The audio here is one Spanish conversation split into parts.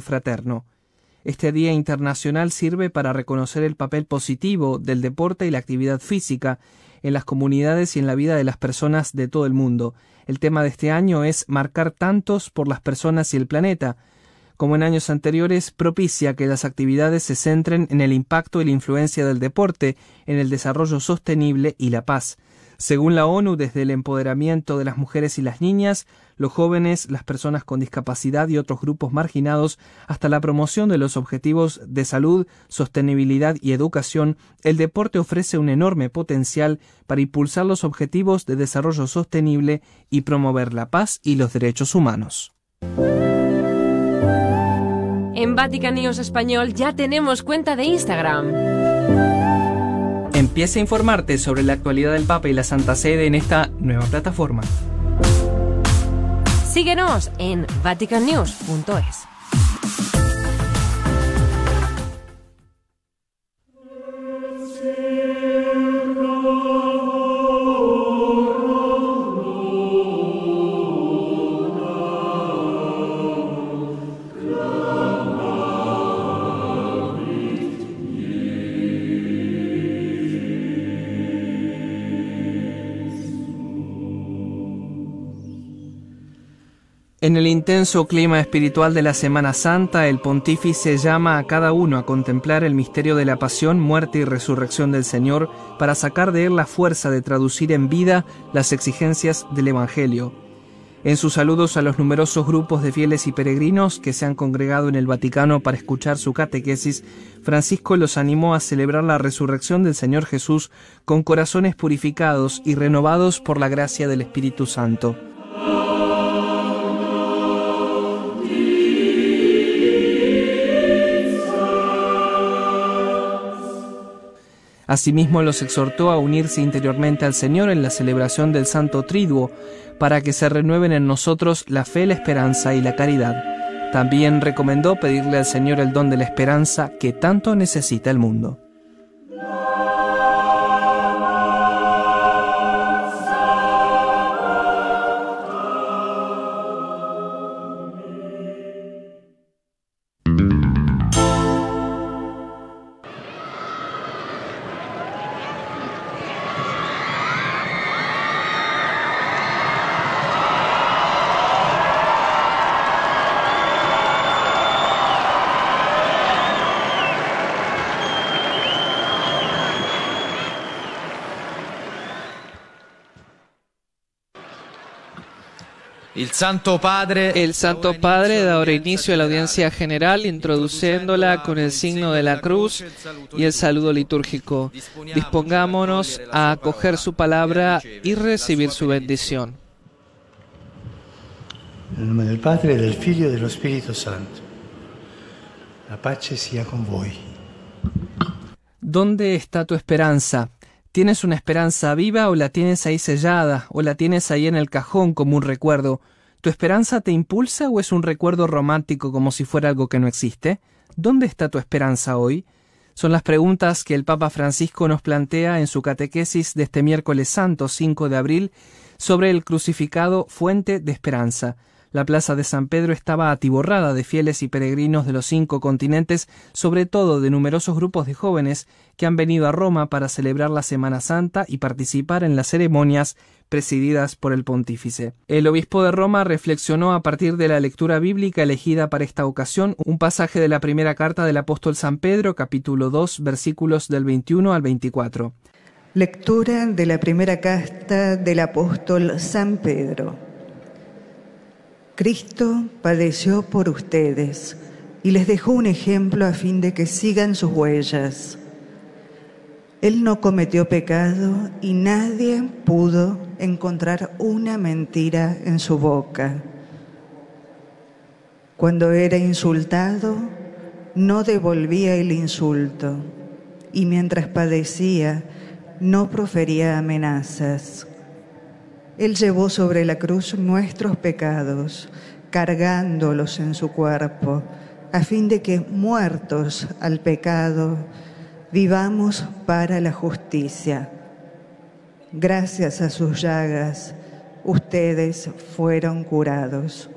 fraterno. Este Día Internacional sirve para reconocer el papel positivo del deporte y la actividad física en las comunidades y en la vida de las personas de todo el mundo. El tema de este año es marcar tantos por las personas y el planeta. como en años anteriores, propicia que las actividades se centren en el impacto y la influencia del deporte en el desarrollo sostenible y la paz. Según la ONU, desde el empoderamiento de las mujeres y las niñas, los jóvenes, las personas con discapacidad y otros grupos marginados, hasta la promoción de los objetivos de salud, sostenibilidad y educación, el deporte ofrece un enorme potencial para impulsar los objetivos de desarrollo sostenible y promover la paz y los derechos humanos. En Vatican News Español ya tenemos cuenta de Instagram. Empieza a informarte sobre la actualidad del Papa y la Santa Sede en esta nueva plataforma. Síguenos en vaticannews.es. En el intenso clima espiritual de la Semana Santa, el pontífice llama a cada uno a contemplar el misterio de la pasión, muerte y resurrección del Señor para sacar de él la fuerza de traducir en vida las exigencias del Evangelio. En sus saludos a los numerosos grupos de fieles y peregrinos que se han congregado en el Vaticano para escuchar su catequesis, Francisco los animó a celebrar la resurrección del Señor Jesús con corazones purificados y renovados por la gracia del Espíritu Santo. Asimismo los exhortó a unirse interiormente al Señor en la celebración del Santo Triduo, para que se renueven en nosotros la fe, la esperanza y la caridad. También recomendó pedirle al Señor el don de la esperanza que tanto necesita el mundo. El Santo Padre, El Santo Padre da ahora inicio a la audiencia general, introduciéndola con el signo de la cruz y el saludo litúrgico. Dispongámonos a acoger su palabra y recibir su bendición. Nel nome del Padre, del Figlio e dello Spirito Santo. La pace sia con voi. ¿Dónde está tu esperanza? ¿Tienes una esperanza viva o la tienes ahí sellada o la tienes ahí en el cajón como un recuerdo? ¿Tu esperanza te impulsa o es un recuerdo romántico como si fuera algo que no existe? ¿Dónde está tu esperanza hoy? Son las preguntas que el Papa Francisco nos plantea en su catequesis de este miércoles santo 5 de abril sobre el crucificado Fuente de Esperanza. La plaza de San Pedro estaba atiborrada de fieles y peregrinos de los cinco continentes, sobre todo de numerosos grupos de jóvenes que han venido a Roma para celebrar la Semana Santa y participar en las ceremonias presididas por el pontífice. El obispo de Roma reflexionó a partir de la lectura bíblica elegida para esta ocasión un pasaje de la primera carta del apóstol San Pedro, capítulo 2, versículos del 21 al 24. Lectura de la primera carta del apóstol San Pedro. Cristo padeció por ustedes y les dejó un ejemplo a fin de que sigan sus huellas. Él no cometió pecado y nadie pudo encontrar una mentira en su boca. Cuando era insultado, no devolvía el insulto y mientras padecía, no profería amenazas. Él llevó sobre la cruz nuestros pecados, cargándolos en su cuerpo, a fin de que, muertos al pecado, vivamos para la justicia. Gracias a sus llagas, ustedes fueron curados.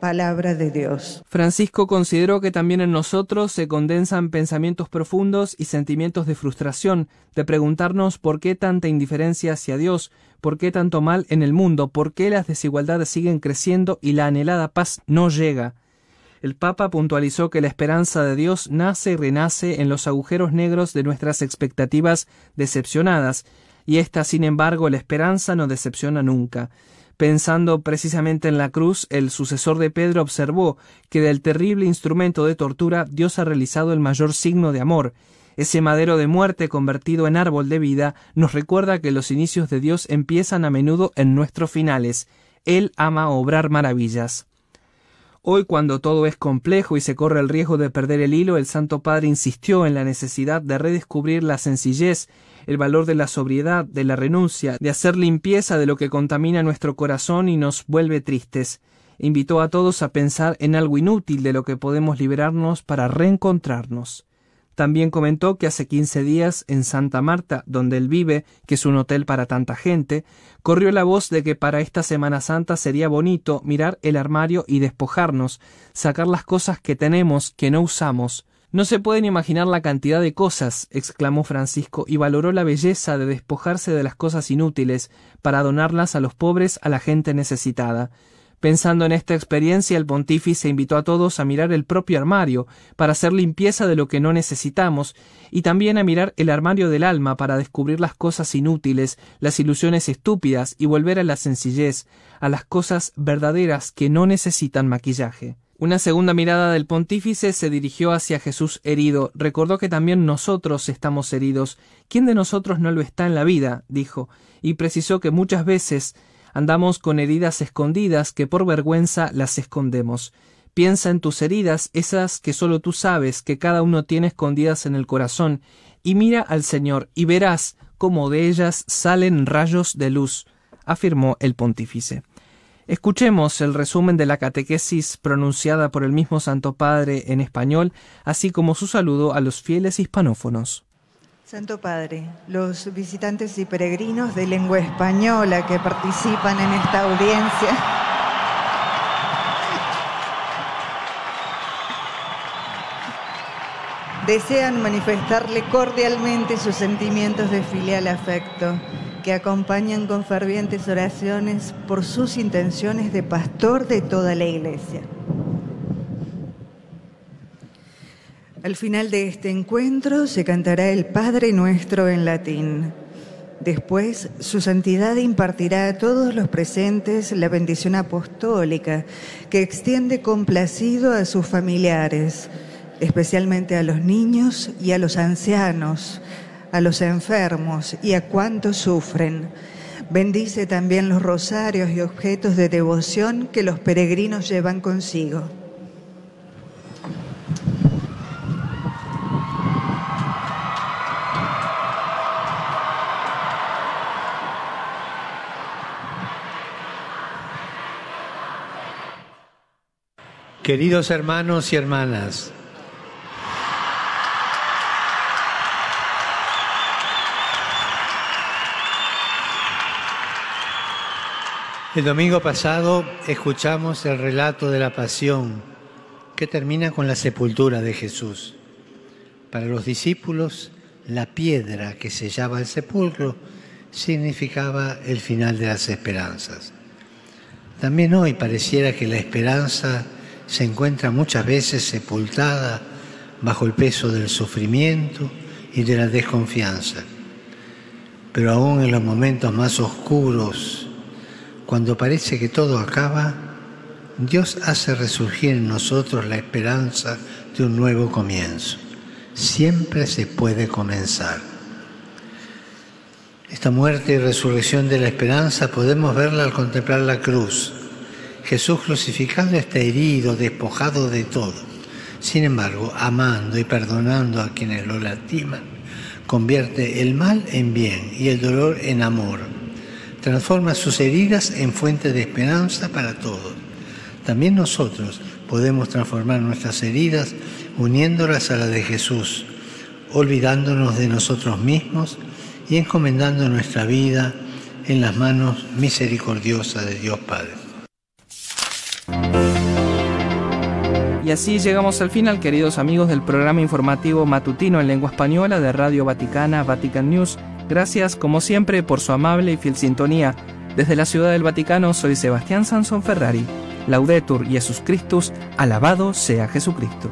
Palabra de Dios. Francisco consideró que también en nosotros se condensan pensamientos profundos y sentimientos de frustración, de preguntarnos por qué tanta indiferencia hacia Dios, por qué tanto mal en el mundo, por qué las desigualdades siguen creciendo y la anhelada paz no llega. El Papa puntualizó que la esperanza de Dios nace y renace en los agujeros negros de nuestras expectativas decepcionadas, y esta, sin embargo, la esperanza no decepciona nunca. Pensando precisamente en la cruz, el sucesor de Pedro observó que del terrible instrumento de tortura Dios ha realizado el mayor signo de amor. Ese madero de muerte convertido en árbol de vida nos recuerda que los inicios de Dios empiezan a menudo en nuestros finales. Él ama obrar maravillas. Hoy, cuando todo es complejo y se corre el riesgo de perder el hilo, el Santo Padre insistió en la necesidad de redescubrir la sencillez el valor de la sobriedad, de la renuncia, de hacer limpieza de lo que contamina nuestro corazón y nos vuelve tristes. Invitó a todos a pensar en algo inútil de lo que podemos liberarnos para reencontrarnos. También comentó que hace quince días en Santa Marta, donde él vive, que es un hotel para tanta gente, corrió la voz de que para esta Semana Santa sería bonito mirar el armario y despojarnos, sacar las cosas que tenemos que no usamos, no se pueden imaginar la cantidad de cosas, exclamó Francisco, y valoró la belleza de despojarse de las cosas inútiles para donarlas a los pobres, a la gente necesitada. Pensando en esta experiencia, el pontífice invitó a todos a mirar el propio armario, para hacer limpieza de lo que no necesitamos, y también a mirar el armario del alma para descubrir las cosas inútiles, las ilusiones estúpidas, y volver a la sencillez, a las cosas verdaderas que no necesitan maquillaje. Una segunda mirada del pontífice se dirigió hacia Jesús herido. Recordó que también nosotros estamos heridos. ¿Quién de nosotros no lo está en la vida? dijo, y precisó que muchas veces andamos con heridas escondidas que por vergüenza las escondemos. Piensa en tus heridas, esas que solo tú sabes que cada uno tiene escondidas en el corazón, y mira al Señor, y verás cómo de ellas salen rayos de luz, afirmó el pontífice. Escuchemos el resumen de la catequesis pronunciada por el mismo Santo Padre en español, así como su saludo a los fieles hispanófonos. Santo Padre, los visitantes y peregrinos de lengua española que participan en esta audiencia. Desean manifestarle cordialmente sus sentimientos de filial afecto que acompañan con fervientes oraciones por sus intenciones de pastor de toda la iglesia. Al final de este encuentro se cantará el Padre Nuestro en latín. Después, su santidad impartirá a todos los presentes la bendición apostólica que extiende complacido a sus familiares, especialmente a los niños y a los ancianos, a los enfermos y a cuantos sufren. Bendice también los rosarios y objetos de devoción que los peregrinos llevan consigo. Queridos hermanos y hermanas, El domingo pasado escuchamos el relato de la pasión que termina con la sepultura de Jesús. Para los discípulos, la piedra que sellaba el sepulcro significaba el final de las esperanzas. También hoy pareciera que la esperanza se encuentra muchas veces sepultada bajo el peso del sufrimiento y de la desconfianza. Pero aún en los momentos más oscuros cuando parece que todo acaba, Dios hace resurgir en nosotros la esperanza de un nuevo comienzo. Siempre se puede comenzar. Esta muerte y resurrección de la esperanza podemos verla al contemplar la cruz. Jesús crucificado está herido, despojado de todo. Sin embargo, amando y perdonando a quienes lo lastiman, convierte el mal en bien y el dolor en amor transforma sus heridas en fuente de esperanza para todos. También nosotros podemos transformar nuestras heridas uniéndolas a la de Jesús, olvidándonos de nosotros mismos y encomendando nuestra vida en las manos misericordiosas de Dios Padre. Y así llegamos al final, queridos amigos del programa informativo matutino en lengua española de Radio Vaticana, Vatican News Gracias, como siempre, por su amable y fiel sintonía. Desde la Ciudad del Vaticano soy Sebastián Sansón Ferrari. Laudetur Jesus Christus, alabado sea Jesucristo.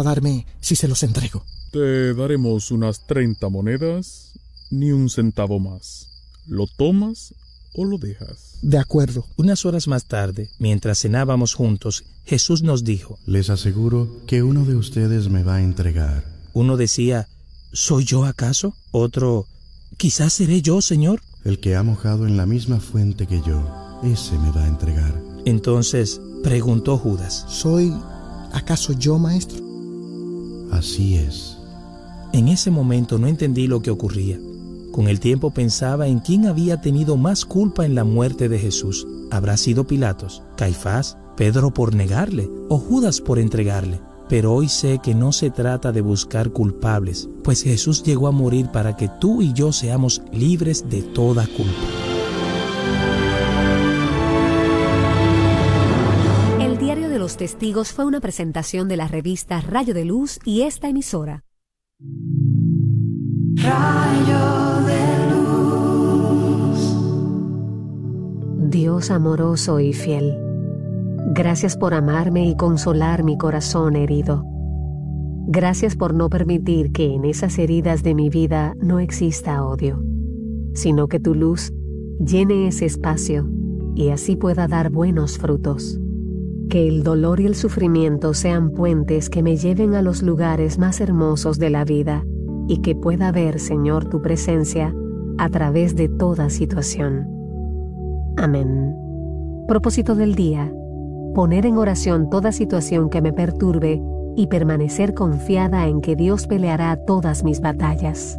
A darme si se los entrego? Te daremos unas 30 monedas, ni un centavo más. ¿Lo tomas o lo dejas? De acuerdo. Unas horas más tarde, mientras cenábamos juntos, Jesús nos dijo, Les aseguro que uno de ustedes me va a entregar. uno decía, ¿soy yo acaso? Otro, quizás seré yo, Señor. El que ha mojado en la misma fuente que yo, ese me va a entregar. Entonces preguntó Judas, ¿Soy acaso yo, maestro? Así es. En ese momento no entendí lo que ocurría. Con el tiempo pensaba en quién había tenido más culpa en la muerte de Jesús. ¿Habrá sido Pilatos, Caifás, Pedro por negarle o Judas por entregarle? Pero hoy sé que no se trata de buscar culpables, pues Jesús llegó a morir para que tú y yo seamos libres de toda culpa. Los Testigos fue una presentación de la revista Rayo de Luz y esta emisora. Rayo de luz. Dios amoroso y fiel, gracias por amarme y consolar mi corazón herido. Gracias por no permitir que en esas heridas de mi vida no exista odio, sino que tu luz llene ese espacio y así pueda dar buenos frutos. Que el dolor y el sufrimiento sean puentes que me lleven a los lugares más hermosos de la vida y que pueda ver, Señor, tu presencia a través de toda situación. Amén. Propósito del día. Poner en oración toda situación que me perturbe y permanecer confiada en que Dios peleará todas mis batallas.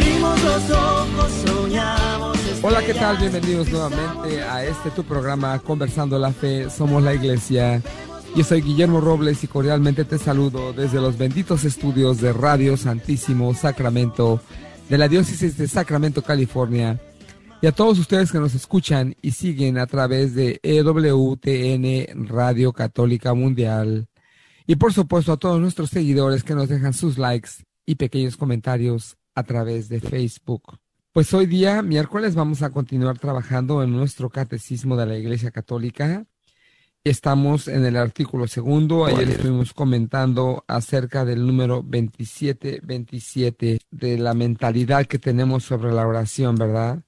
Abrimos los ojos, soñamos. Hola, ¿qué tal? Bienvenidos nuevamente a este tu programa Conversando la Fe, Somos la Iglesia. Yo soy Guillermo Robles y cordialmente te saludo desde los benditos estudios de Radio Santísimo Sacramento de la Diócesis de Sacramento, California. Y a todos ustedes que nos escuchan y siguen a través de EWTN Radio Católica Mundial. Y por supuesto a todos nuestros seguidores que nos dejan sus likes y pequeños comentarios a través de Facebook. Pues hoy día, miércoles, vamos a continuar trabajando en nuestro catecismo de la Iglesia Católica. Estamos en el artículo segundo. Ayer estuvimos comentando acerca del número 2727 de la mentalidad que tenemos sobre la oración, ¿verdad?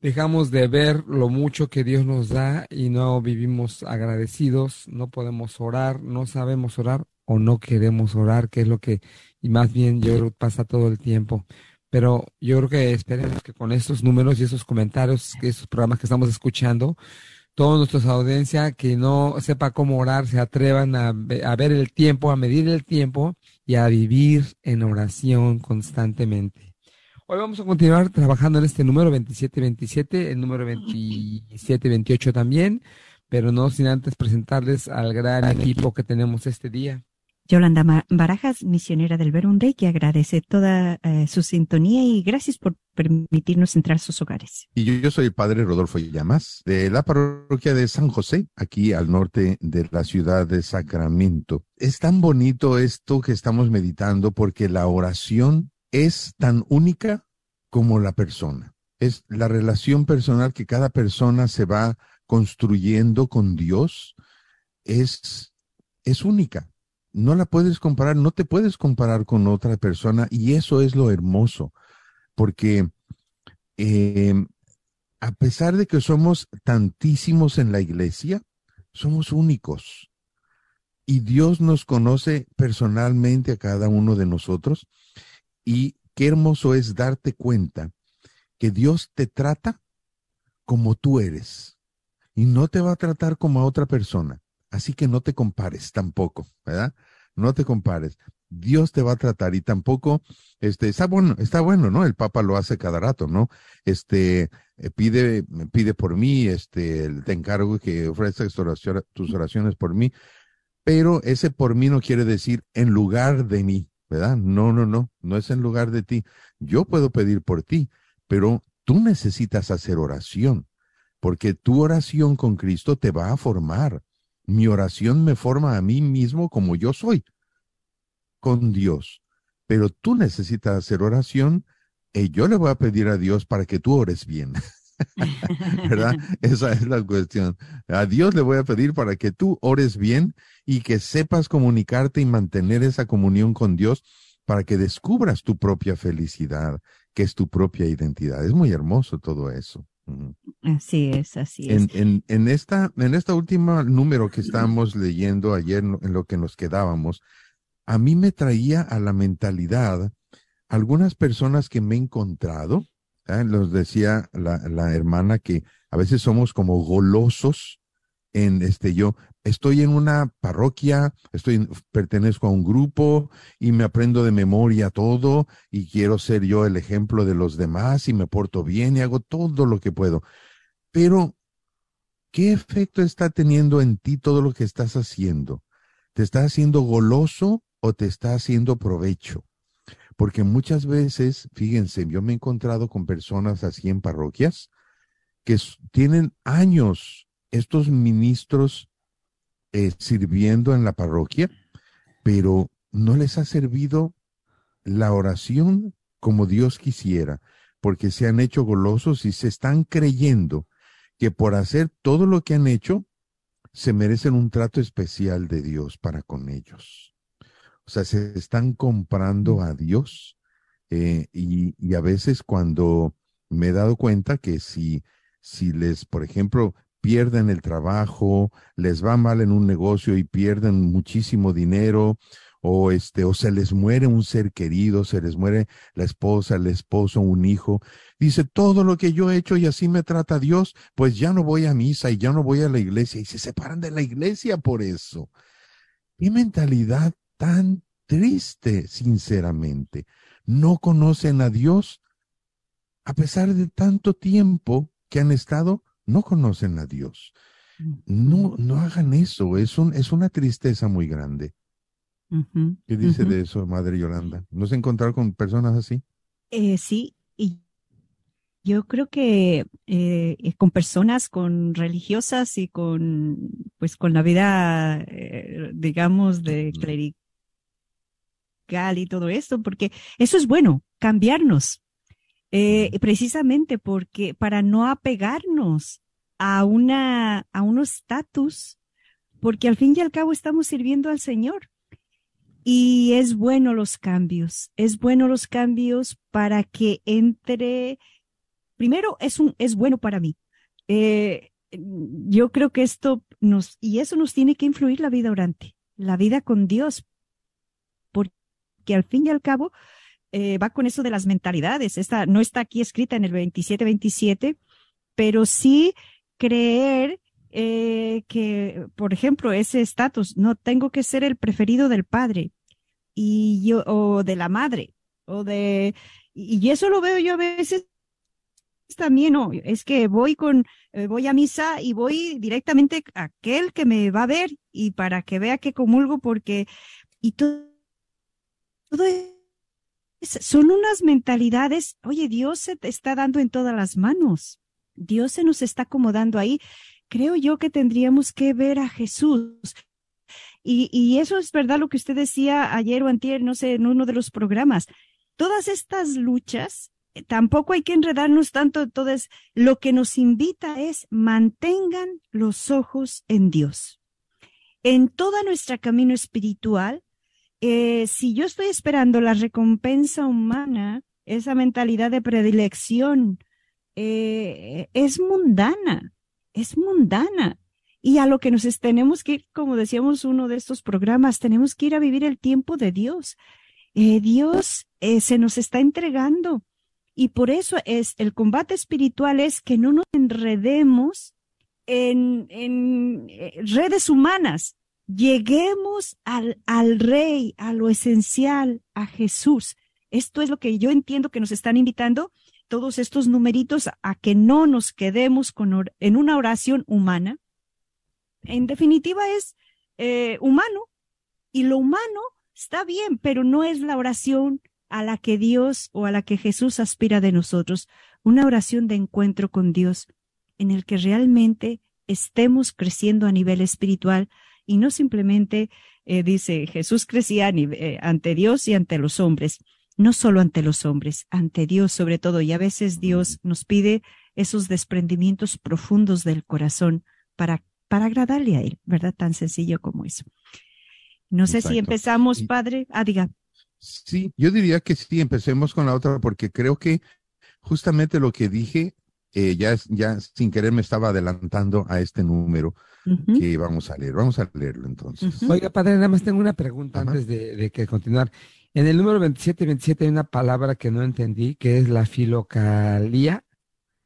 Dejamos de ver lo mucho que Dios nos da y no vivimos agradecidos, no podemos orar, no sabemos orar o no queremos orar, que es lo que, y más bien yo creo que pasa todo el tiempo. Pero yo creo que esperemos que con estos números y esos comentarios, que esos programas que estamos escuchando, toda nuestra audiencia que no sepa cómo orar, se atrevan a, a ver el tiempo, a medir el tiempo y a vivir en oración constantemente. Hoy vamos a continuar trabajando en este número 2727, el número 2728 también, pero no sin antes presentarles al gran equipo que tenemos este día. Yolanda Barajas, misionera del Verunday, que agradece toda eh, su sintonía y gracias por permitirnos entrar a sus hogares. Y yo, yo soy el padre Rodolfo Llamas, de la parroquia de San José, aquí al norte de la ciudad de Sacramento. Es tan bonito esto que estamos meditando porque la oración es tan única como la persona. Es la relación personal que cada persona se va construyendo con Dios. Es, es única. No la puedes comparar, no te puedes comparar con otra persona y eso es lo hermoso, porque eh, a pesar de que somos tantísimos en la iglesia, somos únicos. Y Dios nos conoce personalmente a cada uno de nosotros. Y qué hermoso es darte cuenta que Dios te trata como tú eres. Y no te va a tratar como a otra persona. Así que no te compares tampoco, ¿verdad? No te compares. Dios te va a tratar y tampoco, este, está bueno, está bueno, ¿no? El Papa lo hace cada rato, ¿no? Este, eh, pide, pide por mí, este, te encargo que ofrezcas tus oraciones por mí, pero ese por mí no quiere decir en lugar de mí, ¿verdad? No, no, no, no es en lugar de ti. Yo puedo pedir por ti, pero tú necesitas hacer oración, porque tu oración con Cristo te va a formar. Mi oración me forma a mí mismo como yo soy con Dios. Pero tú necesitas hacer oración y yo le voy a pedir a Dios para que tú ores bien. ¿Verdad? Esa es la cuestión. A Dios le voy a pedir para que tú ores bien y que sepas comunicarte y mantener esa comunión con Dios para que descubras tu propia felicidad, que es tu propia identidad. Es muy hermoso todo eso. Así es, así es. En, en, en, esta, en esta última número que estábamos leyendo ayer, en lo que nos quedábamos, a mí me traía a la mentalidad algunas personas que me he encontrado, ¿eh? los decía la, la, hermana que a veces somos como golosos en este yo. Estoy en una parroquia, estoy, pertenezco a un grupo y me aprendo de memoria todo y quiero ser yo el ejemplo de los demás y me porto bien y hago todo lo que puedo. Pero, ¿qué efecto está teniendo en ti todo lo que estás haciendo? ¿Te está haciendo goloso o te está haciendo provecho? Porque muchas veces, fíjense, yo me he encontrado con personas así en parroquias que tienen años, estos ministros eh, sirviendo en la parroquia, pero no les ha servido la oración como Dios quisiera, porque se han hecho golosos y se están creyendo que por hacer todo lo que han hecho, se merecen un trato especial de Dios para con ellos. O sea, se están comprando a Dios eh, y, y, a veces cuando me he dado cuenta que si, si les, por ejemplo, pierden el trabajo, les va mal en un negocio y pierden muchísimo dinero, o este, o se les muere un ser querido, se les muere la esposa, el esposo, un hijo. Dice, todo lo que yo he hecho y así me trata Dios, pues ya no voy a misa y ya no voy a la iglesia y se separan de la iglesia por eso. Qué mentalidad tan triste, sinceramente. No conocen a Dios a pesar de tanto tiempo que han estado, no conocen a Dios. No, no hagan eso, es, un, es una tristeza muy grande. Uh -huh, ¿Qué dice uh -huh. de eso, Madre Yolanda? ¿No se encontrar con personas así? Eh, sí, y yo creo que eh, con personas, con religiosas y con, pues, con la vida, eh, digamos, de clerical y todo esto, porque eso es bueno, cambiarnos, eh, precisamente porque para no apegarnos a una, a un estatus, porque al fin y al cabo estamos sirviendo al Señor. Y es bueno los cambios, es bueno los cambios para que entre, primero es un, es bueno para mí. Eh, yo creo que esto nos, y eso nos tiene que influir la vida orante, la vida con Dios, porque al fin y al cabo eh, va con eso de las mentalidades. Esta no está aquí escrita en el 27-27, pero sí creer eh, que, por ejemplo, ese estatus, no tengo que ser el preferido del padre y yo, o de la madre, o de, y eso lo veo yo a veces también, no, es que voy con, eh, voy a misa y voy directamente a aquel que me va a ver y para que vea que comulgo porque, y todo, todo son unas mentalidades, oye, Dios se te está dando en todas las manos, Dios se nos está acomodando ahí creo yo que tendríamos que ver a Jesús. Y, y, eso es verdad lo que usted decía ayer o antier, no sé, en uno de los programas. Todas estas luchas, eh, tampoco hay que enredarnos tanto. Entonces, lo que nos invita es mantengan los ojos en Dios. En toda nuestra camino espiritual, eh, si yo estoy esperando la recompensa humana, esa mentalidad de predilección, eh, es mundana es mundana. Y a lo que nos es, tenemos que ir, como decíamos uno de estos programas, tenemos que ir a vivir el tiempo de Dios. Eh, Dios se nos está entregando. Y por eso es el combate espiritual es que no nos enredemos en, en redes humanas. Lleguemos al, al rey, a lo esencial, a Jesús. Esto es lo que yo entiendo que nos están invitando todos estos numeritos a que no nos quedemos con en una oración humana. En definitiva es eh, humano y lo humano está bien, pero no es la oración a la que Dios o a la que Jesús aspira de nosotros, una oración de encuentro con Dios en el que realmente estemos creciendo a nivel espiritual y no simplemente, eh, dice, Jesús crecía eh, ante Dios y ante los hombres no solo ante los hombres, ante Dios sobre todo, y a veces Dios nos pide esos desprendimientos profundos del corazón para, para agradarle a Él, ¿verdad? Tan sencillo como eso. No sé Exacto. si empezamos, Padre. Ah, diga. Sí, yo diría que sí, empecemos con la otra, porque creo que justamente lo que dije eh, ya, ya sin querer me estaba adelantando a este número que vamos a leer. Vamos a leerlo entonces. Oiga, padre, nada más tengo una pregunta antes de, de que continuar. En el número 2727 hay una palabra que no entendí, que es la filocalia.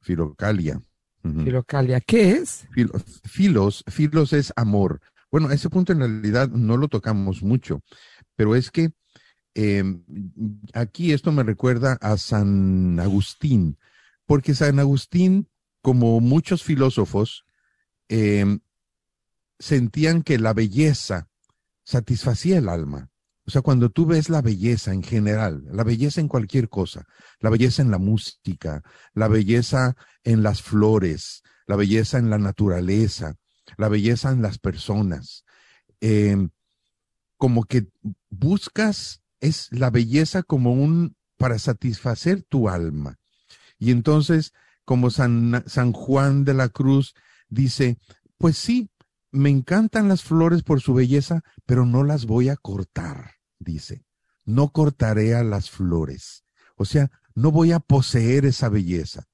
Filocalia. Ujú. Filocalia, ¿qué es? Filo- filos, filos es amor. Bueno, a ese punto en realidad no lo tocamos mucho, pero es que eh, aquí esto me recuerda a San Agustín, porque San Agustín, como muchos filósofos, eh, sentían que la belleza satisfacía el alma. O sea, cuando tú ves la belleza en general, la belleza en cualquier cosa, la belleza en la música, la belleza en las flores, la belleza en la naturaleza, la belleza en las personas, eh, como que buscas, es la belleza como un, para satisfacer tu alma. Y entonces, como San, San Juan de la Cruz dice, pues sí, me encantan las flores por su belleza, pero no las voy a cortar, dice. No cortaré a las flores. O sea, no voy a poseer esa belleza.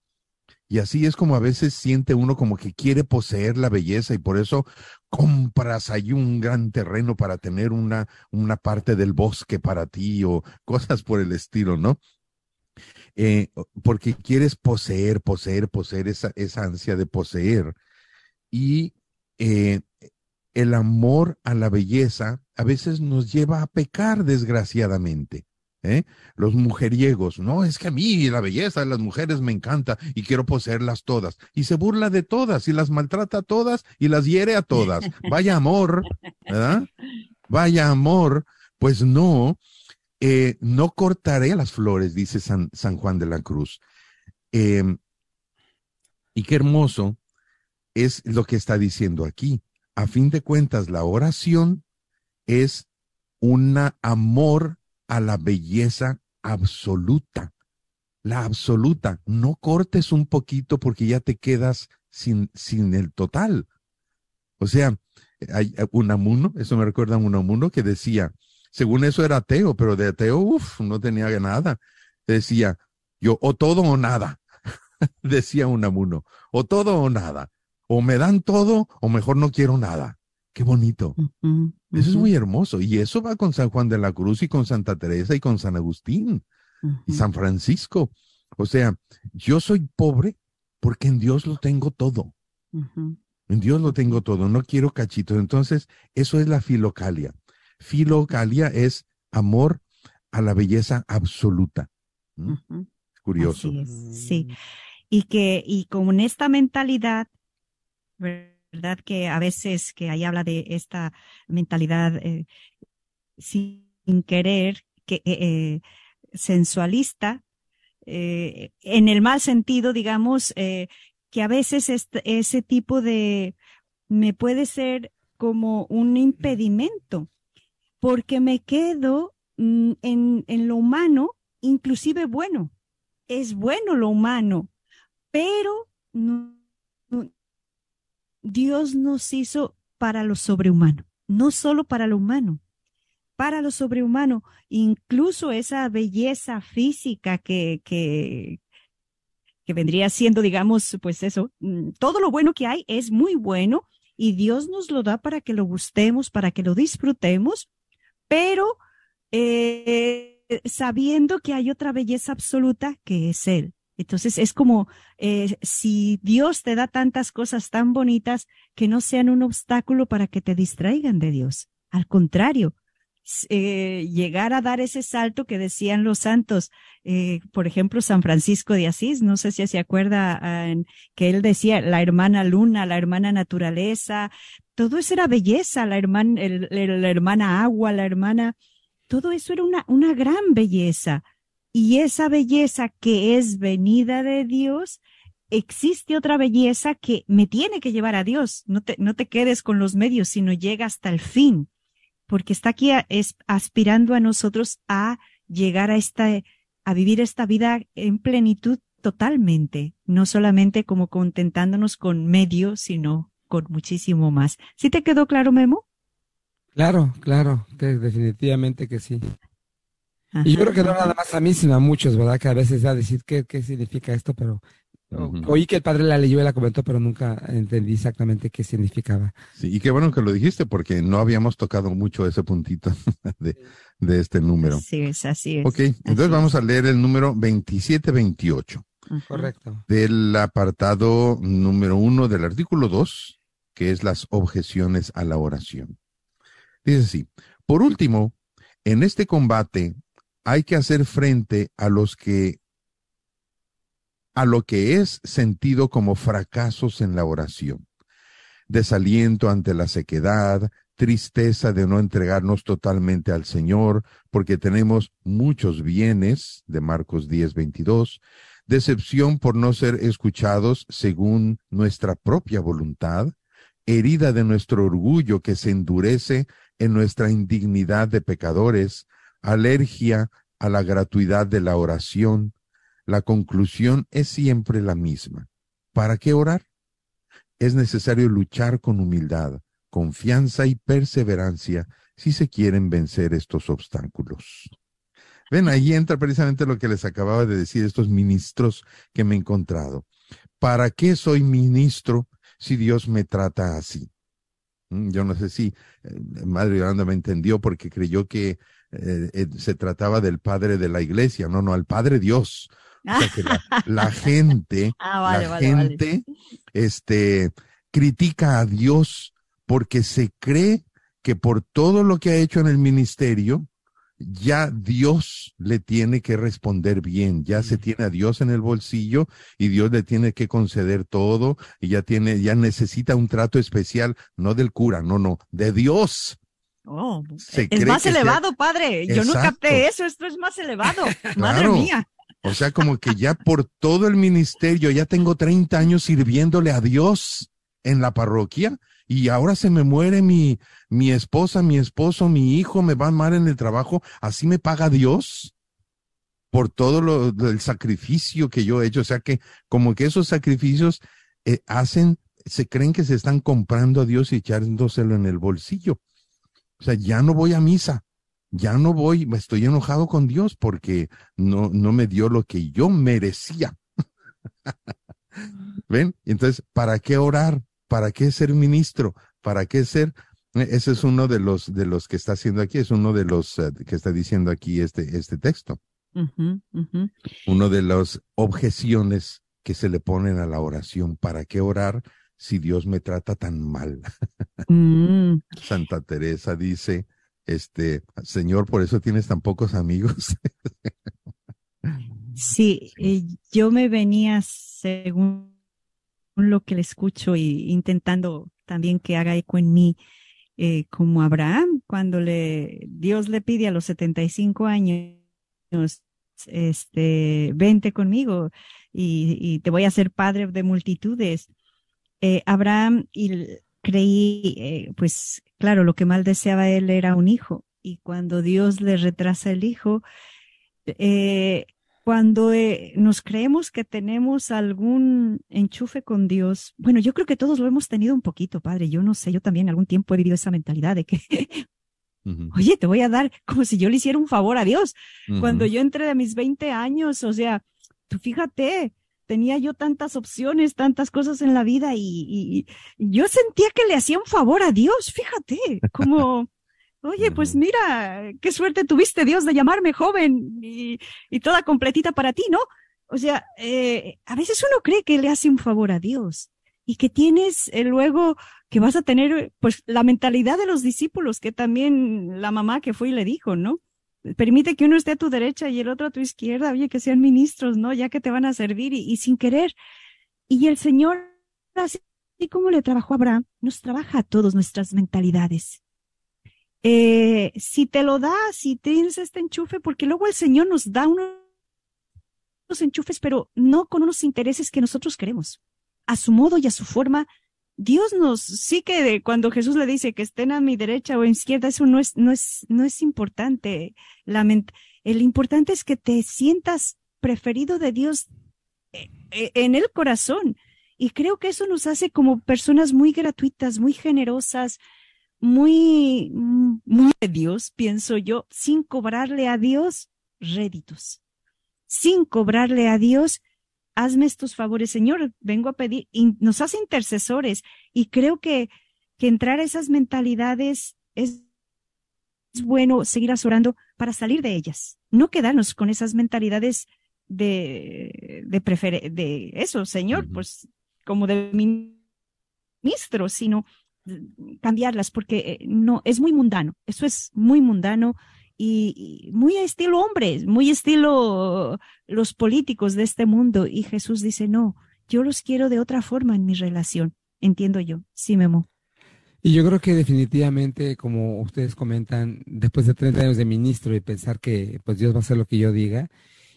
Y así es como a veces siente uno como que quiere poseer la belleza y por eso compras ahí un gran terreno para tener una, una parte del bosque para ti o cosas por el estilo, ¿no? Eh, porque quieres poseer, poseer, poseer esa, esa ansia de poseer. Y eh, el amor a la belleza a veces nos lleva a pecar, desgraciadamente. ¿eh? Los mujeriegos, no, es que a mí la belleza de las mujeres me encanta y quiero poseerlas todas. Y se burla de todas y las maltrata a todas y las hiere a todas. Vaya amor, ¿verdad? Vaya amor, pues no, eh, no cortaré las flores, dice San, Juan de la Cruz. Eh, y qué hermoso es lo que está diciendo aquí. A fin de cuentas, la oración es un amor a la belleza absoluta. La absoluta. No cortes un poquito porque ya te quedas sin, sin el total. O sea, hay Unamuno, eso me recuerda a Unamuno que decía, según eso era ateo, pero de ateo, uff, no tenía nada. Decía, yo, o todo o nada, decía Unamuno, o todo o nada, o me dan todo o mejor no quiero nada. Qué bonito. Eso es muy hermoso. Y eso va con San Juan de la Cruz y con Santa Teresa y con San Agustín y San Francisco. O sea, yo soy pobre porque en Dios lo tengo todo. En Dios lo tengo todo. No quiero cachitos. Entonces, eso es la filocalia. Filocalia es amor a la belleza absoluta. ¿Mm? Curioso. Así es, sí. Y que, y con esta mentalidad, ¿verdad? Que a veces que ahí habla de esta mentalidad eh, sin querer, que eh, eh, sensualista, eh, en el mal sentido, digamos, eh, que a veces este, ese tipo de me puede ser como un impedimento, porque me quedo mm, en, lo humano, inclusive bueno, es bueno lo humano, pero Dios nos hizo para lo sobrehumano, no solo para lo humano, para lo sobrehumano, incluso esa belleza física que vendría siendo, digamos, pues eso, mm, todo lo bueno que hay es muy bueno y Dios nos lo da para que lo gustemos, para que lo disfrutemos, pero eh, sabiendo que hay otra belleza absoluta que es Él. Entonces es como eh, si Dios te da tantas cosas tan bonitas que no sean un obstáculo para que te distraigan de Dios. Al contrario, eh, llegar a dar ese salto que decían los santos, eh, por ejemplo, San Francisco de Asís, no sé si se acuerda eh, que él decía la hermana luna, la hermana naturaleza, todo eso era belleza, la hermana, la hermana agua, la hermana, todo eso era una, una gran belleza. Y esa belleza que es venida de Dios, existe otra belleza que me tiene que llevar a Dios. No te, no te quedes con los medios, sino llega hasta el fin, porque está aquí a, es, aspirando a nosotros a llegar a esta, a vivir esta vida en plenitud totalmente, no solamente como contentándonos con medio, sino con muchísimo más. ¿Sí te quedó claro, Memo? Claro, claro, que definitivamente que sí. Y yo creo que no nada más a mí, sino a muchos, ¿verdad? Que a veces da a decir qué, qué significa esto, pero Oí que el padre la leyó y la comentó, pero nunca entendí exactamente qué significaba. Sí, y qué bueno que lo dijiste porque no habíamos tocado mucho ese puntito de, de este número. Así es, así es. Ok, entonces vamos a leer el número 2728 Correcto. del apartado número uno del artículo 2, que es las objeciones a la oración. Dice así, por último, en este combate hay que hacer frente a los que a lo que es sentido como fracasos en la oración. Desaliento ante la sequedad, tristeza de no entregarnos totalmente al Señor, porque tenemos muchos bienes, de Marcos 10, 22, decepción por no ser escuchados según nuestra propia voluntad, herida de nuestro orgullo que se endurece en nuestra indignidad de pecadores, alergia a la gratuidad de la oración, la conclusión es siempre la misma. ¿Para qué orar? Es necesario luchar con humildad, confianza y perseverancia si se quieren vencer estos obstáculos. Ven, ahí entra precisamente lo que les acababa de decir estos ministros que me he encontrado. ¿Para qué soy ministro si Dios me trata así? Mm, Yo no sé si eh, Madre Yolanda me entendió porque creyó que eh, eh, se trataba del Padre de la Iglesia. No, no, al Padre Dios. O sea que la, la gente, Ah, vale, la vale, vale. gente, este, critica a Dios porque se cree que por todo lo que ha hecho en el ministerio, ya Dios le tiene que responder bien, ya se tiene a Dios en el bolsillo y Dios le tiene que conceder todo y ya tiene, ya necesita un trato especial, no del cura, no, no, de Dios. Oh, Se es más sea- elevado, padre. Yo no Exacto. capté eso. Esto es más elevado. Madre Claro. mía. O sea, como que ya por todo el ministerio, ya tengo 30 años sirviéndole a Dios en la parroquia y ahora se me muere mi, mi esposa, mi esposo, mi hijo, me va mal en el trabajo, así me paga Dios por todo lo, el sacrificio que yo he hecho. O sea que como que esos sacrificios eh, hacen, se creen que se están comprando a Dios y echándoselo en el bolsillo. O sea, ya no voy a misa, ya no voy, me estoy enojado con Dios porque no, no me dio lo que yo merecía. ¿Ven? Entonces, ¿para qué orar? ¿Para qué ser ministro? ¿Para qué ser? Eh, Ese es uno de los, de los que está haciendo aquí, es uno de los eh, que está diciendo aquí este, este texto. Uno de las objeciones que se le ponen a la oración. ¿Para qué orar si Dios me trata tan mal? Mm. Santa Teresa dice, este, Señor, por eso tienes tan pocos amigos. Sí, eh, yo me venía según lo que le escucho y intentando también que haga eco en mí, eh, como Abraham, cuando le, Dios le pide a los 75 años, este, vente conmigo y, y te voy a hacer padre de multitudes. Eh, Abraham y creí, eh, pues claro, lo que mal deseaba él era un hijo y cuando Dios le retrasa el hijo, eh, cuando eh, nos creemos que tenemos algún enchufe con Dios, bueno, yo creo que todos lo hemos tenido un poquito, padre. Yo no sé, yo también algún tiempo he vivido esa mentalidad de que, oye, te voy a dar como si yo le hiciera un favor a Dios. Cuando yo entré de mis 20 años, o sea, tú fíjate, tenía yo tantas opciones, tantas cosas en la vida y, y- yo sentía que le hacía un favor a Dios, fíjate, como, oye, pues mira, qué suerte tuviste Dios de llamarme joven y, y toda completita para ti, ¿no? O sea, eh, a veces uno cree que le hace un favor a Dios y que tienes eh, luego que vas a tener pues la mentalidad de los discípulos que también la mamá que fue y le dijo, ¿no? Permite que uno esté a tu derecha y el otro a tu izquierda, oye, que sean ministros, ¿no? Ya que te van a servir y, sin querer. Y el Señor, así como le trabajó a Abraham, nos trabaja a todos nuestras mentalidades. Eh, si te lo da, si tienes este enchufe, porque luego el Señor nos da unos enchufes, pero no con unos intereses que nosotros queremos. A su modo y a su forma, Dios nos, sí que de- cuando Jesús le dice que estén a mi derecha o a izquierda, eso no es, no es, no es importante. El importante es que te sientas preferido de Dios eh, eh, en el corazón. Y creo que eso nos hace como personas muy gratuitas, muy generosas, muy, mm, muy de Dios, pienso yo, sin cobrarle a Dios réditos sin cobrarle a Dios hazme estos favores, Señor, vengo a pedir, y nos hace intercesores. Y creo que, que entrar a esas mentalidades es, es bueno seguir orando para salir de ellas, no quedarnos con esas mentalidades de, de prefer de eso, Señor, pues como de ministro, sino cambiarlas porque eh, no, es muy mundano, eso es muy mundano y, muy estilo hombres, muy estilo los políticos de este mundo. Y Jesús dice, no, yo los quiero de otra forma en mi relación. Entiendo yo. Sí, Memo. Y yo creo que definitivamente, como ustedes comentan, después de 30 años de ministro y pensar que pues Dios va a hacer lo que yo diga,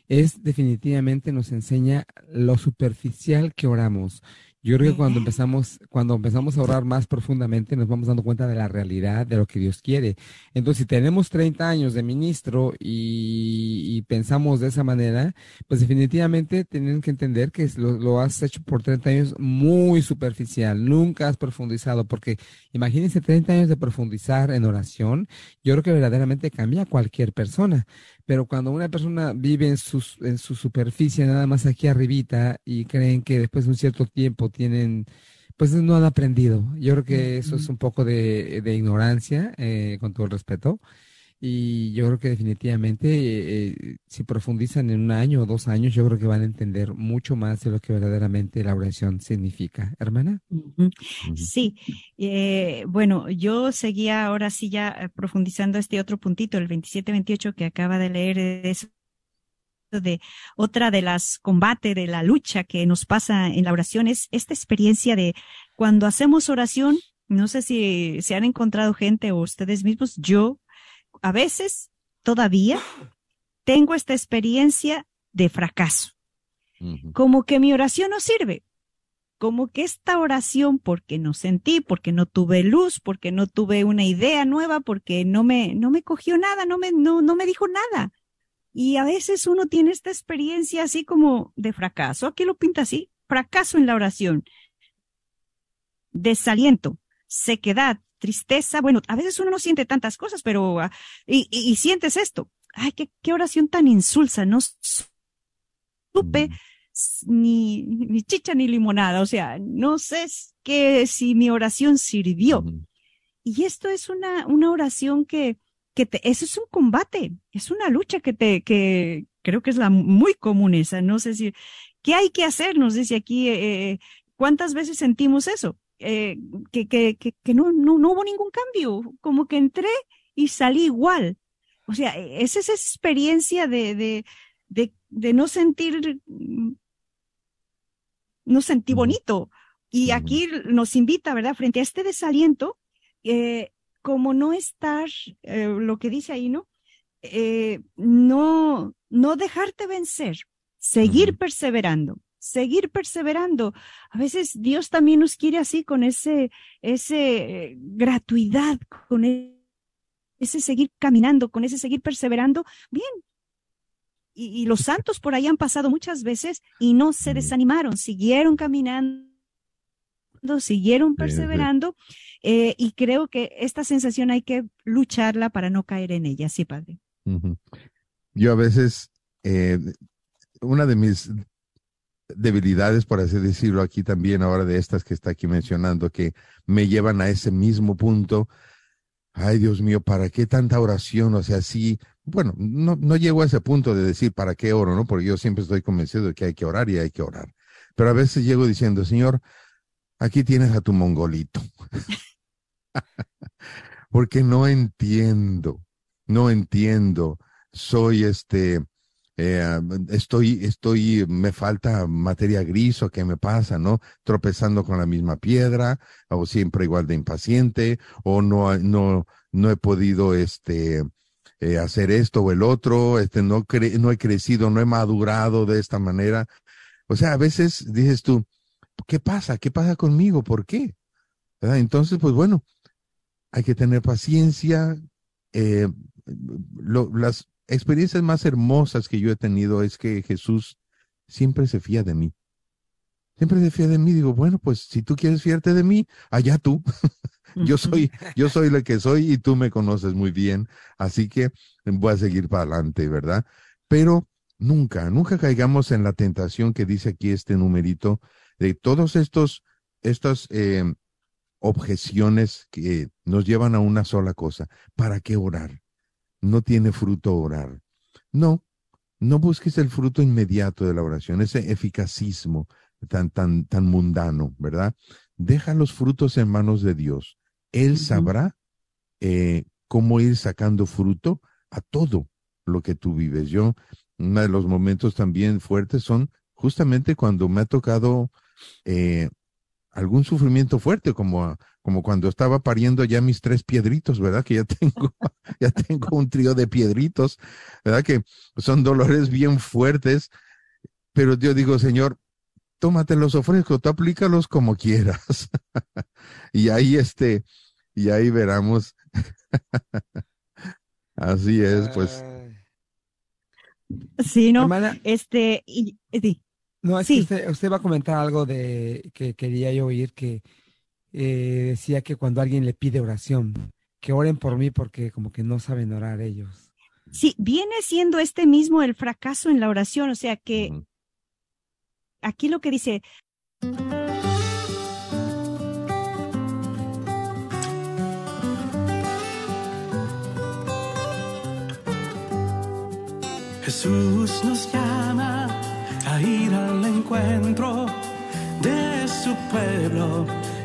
es definitivamente nos enseña lo superficial que oramos. Yo creo que cuando empezamos, cuando empezamos a orar más profundamente, nos vamos dando cuenta de la realidad de lo que Dios quiere. Entonces, si tenemos 30 años de ministro y, pensamos de esa manera, pues definitivamente tienen que entender que lo, lo, has hecho por 30 años muy superficial. Nunca has profundizado, porque imagínense 30 años de profundizar en oración. Yo creo que verdaderamente cambia a cualquier persona. Pero cuando una persona vive en, sus, en su superficie, nada más aquí arribita, y creen que después de un cierto tiempo tienen, pues no han aprendido. Yo creo que eso es un poco de, de ignorancia, eh, con todo el respeto. Y yo creo que definitivamente, eh, si profundizan en un año o dos años, yo creo que van a entender mucho más de lo que verdaderamente la oración significa. Hermana. Sí, eh, bueno, yo seguía ahora sí ya eh, profundizando este otro puntito, el 27-28 que acaba de leer, es de otra de las combates, de la lucha que nos pasa en la oración, es esta experiencia de cuando hacemos oración, no sé si se han encontrado gente o ustedes mismos, yo a veces todavía tengo esta experiencia de fracaso. Como que mi oración no sirve. Como que esta oración, porque no sentí, porque no tuve luz, porque no tuve una idea nueva, porque no me, no me cogió nada, no me, no, no me dijo nada. Y a veces uno tiene esta experiencia así como de fracaso. Aquí lo pinta así, fracaso en la oración, desaliento, sequedad, tristeza. Bueno, a veces uno no siente tantas cosas, pero ah, y, sientes esto. Ay, qué, qué oración tan insulsa. No supe ni, ni chicha ni limonada. O sea, no sé que si mi oración sirvió. Y esto es una, una oración que, que te, eso es un combate, es una lucha que te, que creo que es la muy común esa. No sé si, ¿qué hay que hacer? Nos dice aquí, eh, eh ¿cuántas veces sentimos eso? Eh, que, que, que, no, no, no, hubo ningún cambio, como que entré y salí igual. O sea, es esa experiencia de, de, de, de no sentir, no sentí bonito. Y aquí nos invita, ¿verdad? Frente a este desaliento, eh, como no estar, eh, lo que dice ahí, ¿no? no, no dejarte vencer, seguir perseverando seguir perseverando. A veces Dios también nos quiere así con ese, ese gratuidad, con e, ese seguir caminando, con ese seguir perseverando. Bien. Y, los santos por ahí han pasado muchas veces y no se desanimaron, siguieron caminando siguieron perseverando eh, y creo que esta sensación hay que lucharla para no caer en ella, sí, padre. Yo a veces, eh, una de mis debilidades, por así decirlo, aquí también, ahora de estas que está aquí mencionando, que me llevan a ese mismo punto. Ay, Dios mío, ¿para qué tanta oración? O sea, sí, bueno, no, no llego a ese punto de decir para qué oro, ¿no? Porque yo siempre estoy convencido de que hay que orar y hay que orar. Pero a veces llego diciendo, Señor, aquí tienes a tu mongolito. Porque no entiendo, no entiendo. Soy este, eh, estoy, estoy, me falta materia gris o qué me pasa, ¿no? Tropezando con la misma piedra o siempre igual de impaciente o no, no, no he podido, este, eh, hacer esto o el otro, este, no, no he crecido, no he madurado de esta manera. O sea, a veces dices tú, ¿qué pasa? ¿Qué pasa conmigo? ¿Por qué? Entonces, pues bueno, hay que tener paciencia. Eh, las, experiencias más hermosas que yo he tenido es que Jesús siempre se fía de mí. Siempre se fía de mí. Digo, bueno, pues si tú quieres fiarte de mí, allá tú. yo soy, yo soy lo que soy y tú me conoces muy bien. Así que voy a seguir para adelante, ¿verdad? Pero Nunca, nunca caigamos en la tentación que dice aquí este numerito de todos estos, estas eh, objeciones que nos llevan a una sola cosa. ¿Para qué orar? No tiene fruto orar. No, no busques el fruto inmediato de la oración, ese eficacismo tan, tan, tan mundano, ¿verdad? Deja los frutos en manos de Dios. Él sabrá eh, cómo ir sacando fruto a todo lo que tú vives. Yo, uno de los momentos también fuertes son justamente cuando me ha tocado eh, algún sufrimiento fuerte, como, como cuando estaba pariendo ya mis tres piedritos, ¿verdad? Que ya tengo, ya tengo un trío de piedritos, ¿verdad? Que son dolores bien fuertes, pero yo digo, Señor, tómate los ofrezco, tú aplícalos como quieras. y ahí este, y ahí veramos. Así es, pues. Sí, no, este, y, y, no, es que usted, usted, va a comentar algo de que quería yo oír, que eh, decía que cuando alguien le pide oración, que oren por mí porque como que no saben orar ellos. Sí, viene siendo este mismo el fracaso en la oración, o sea que aquí lo que dice... Jesús nos llama a ir al encuentro de su pueblo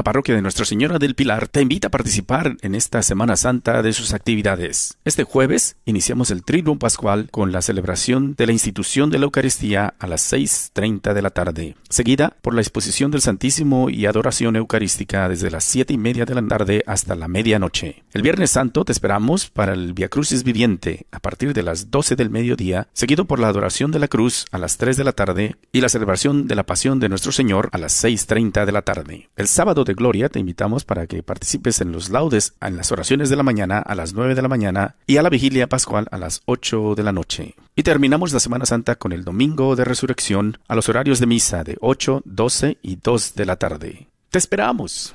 La parroquia de Nuestra Señora del Pilar te invita a participar en esta Semana Santa de sus actividades. Este jueves iniciamos el Triduum Pascual con la celebración de la institución de la Eucaristía a las 6.30 de la tarde, seguida por la exposición del Santísimo y adoración eucarística desde las siete y media de la tarde hasta la medianoche. El Viernes Santo te esperamos para el Via Crucis Viviente a partir de las 12 del mediodía, seguido por la adoración de la cruz a las 3 de la tarde y la celebración de la Pasión de Nuestro Señor a las 6.30 de la tarde. El sábado Gloria te invitamos para que participes en los laudes en las oraciones de la mañana a las 9 de la mañana y a la vigilia pascual a las 8 de la noche. Y terminamos la Semana Santa con el Domingo de Resurrección a los horarios de misa de 8, 12 y 2 de la tarde. ¡Te esperamos!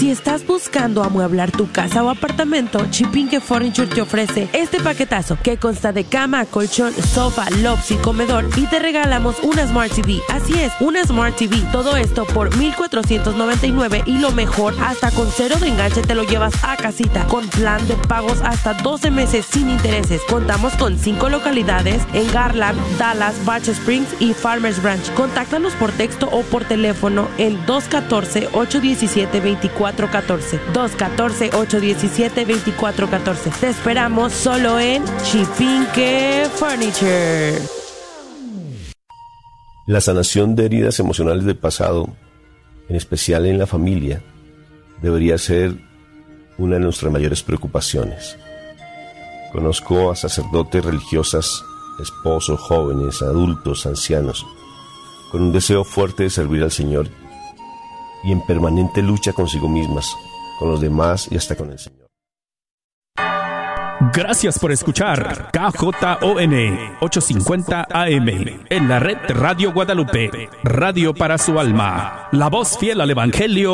Si estás buscando amueblar tu casa o apartamento, Chipinque Furniture te ofrece este paquetazo que consta de cama, colchón, sofá, y comedor y te regalamos una Smart TV. Así es, una Smart TV. Todo esto por 1499 y lo mejor, hasta con cero de enganche te lo llevas a casita con plan de pagos hasta 12 meses sin intereses. Contamos con 5 localidades en Garland, Dallas, Batch Springs y Farmers Branch. Contáctanos por texto o por teléfono en 214 817 24 2414 214-817-2414. Te esperamos solo en Chipinque Furniture. La sanación de heridas emocionales del pasado, en especial en la familia, debería ser una de nuestras mayores preocupaciones. Conozco a sacerdotes religiosas, esposos, jóvenes, adultos, ancianos, con un deseo fuerte de servir al Señor y en permanente lucha consigo mismas, con los demás y hasta con el Señor. Gracias por escuchar KJON 850 AM en la red Radio Guadalupe, radio para su alma, la voz fiel al Evangelio